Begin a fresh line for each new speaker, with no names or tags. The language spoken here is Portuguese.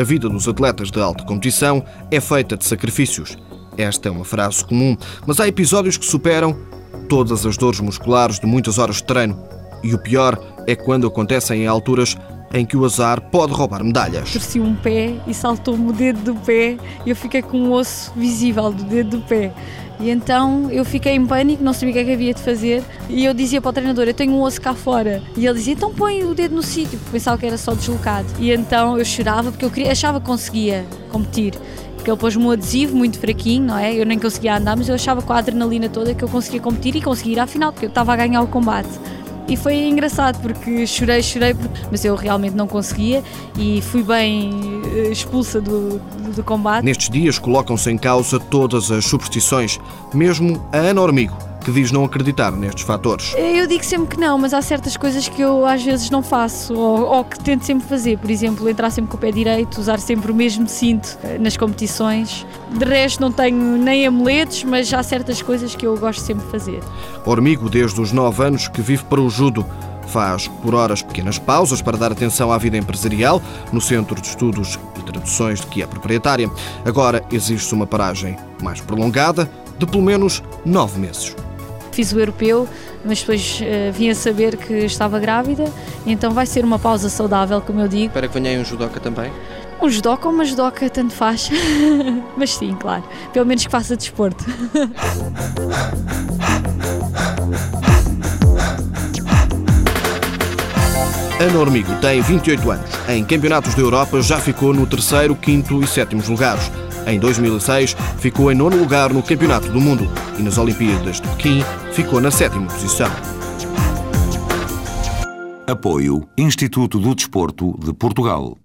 A vida dos atletas de alta competição é feita de sacrifícios. Esta é uma frase comum, mas há episódios que superam todas as dores musculares de muitas horas de treino. E o pior é quando acontecem em alturas em que o azar pode roubar medalhas.
Torci um pé e saltou-me o dedo do pé e eu fiquei com um osso visível do dedo do pé. E então eu fiquei em pânico, não sabia o que, é que havia de fazer. E eu dizia para o treinador: Eu tenho um osso cá fora. E ele dizia: Então põe o dedo no sítio, porque pensava que era só deslocado. E então eu chorava porque eu queria, achava que conseguia competir. Porque ele pôs-me um adesivo muito fraquinho, não é? Eu nem conseguia andar, mas eu achava com a adrenalina toda que eu conseguia competir e conseguir ir à final, porque eu estava a ganhar o combate. E foi engraçado porque chorei, chorei, mas eu realmente não conseguia e fui bem eh, expulsa do, do, do combate.
Nestes dias colocam-se em causa todas as superstições, mesmo a Ana Hormigo que diz não acreditar nestes fatores.
Eu digo sempre que não, mas há certas coisas que eu às vezes não faço ou, ou, que tento sempre fazer. Por exemplo, entrar sempre com o pé direito, usar sempre o mesmo cinto eh, nas competições. De resto, não tenho nem amuletos, mas há certas coisas que eu gosto sempre de fazer.
Hormigo, desde os 9 anos, que vive para o judo. Faz por horas pequenas pausas para dar atenção à vida empresarial no Centro de Estudos e Traduções de que é proprietária. Agora exige-se uma paragem mais prolongada de pelo menos nove meses.
Fiz o europeu, mas depois uh, vim a saber que estava grávida, então vai ser uma pausa saudável, como eu digo.
Espera que venha aí um judoca também?
Um judoca ou uma judoca, tanto faz. mas sim, claro. Pelo menos que faça desporto.
Ana Hormigo tem 28 anos. Em campeonatos da Europa já ficou no terceiro, quinto e sétimo lugares. Em 2006, ficou em nono lugar no Campeonato do Mundo e nas Olimpíadas de Pequim ficou na sétima posição.
Apoio Instituto do Desporto de Portugal.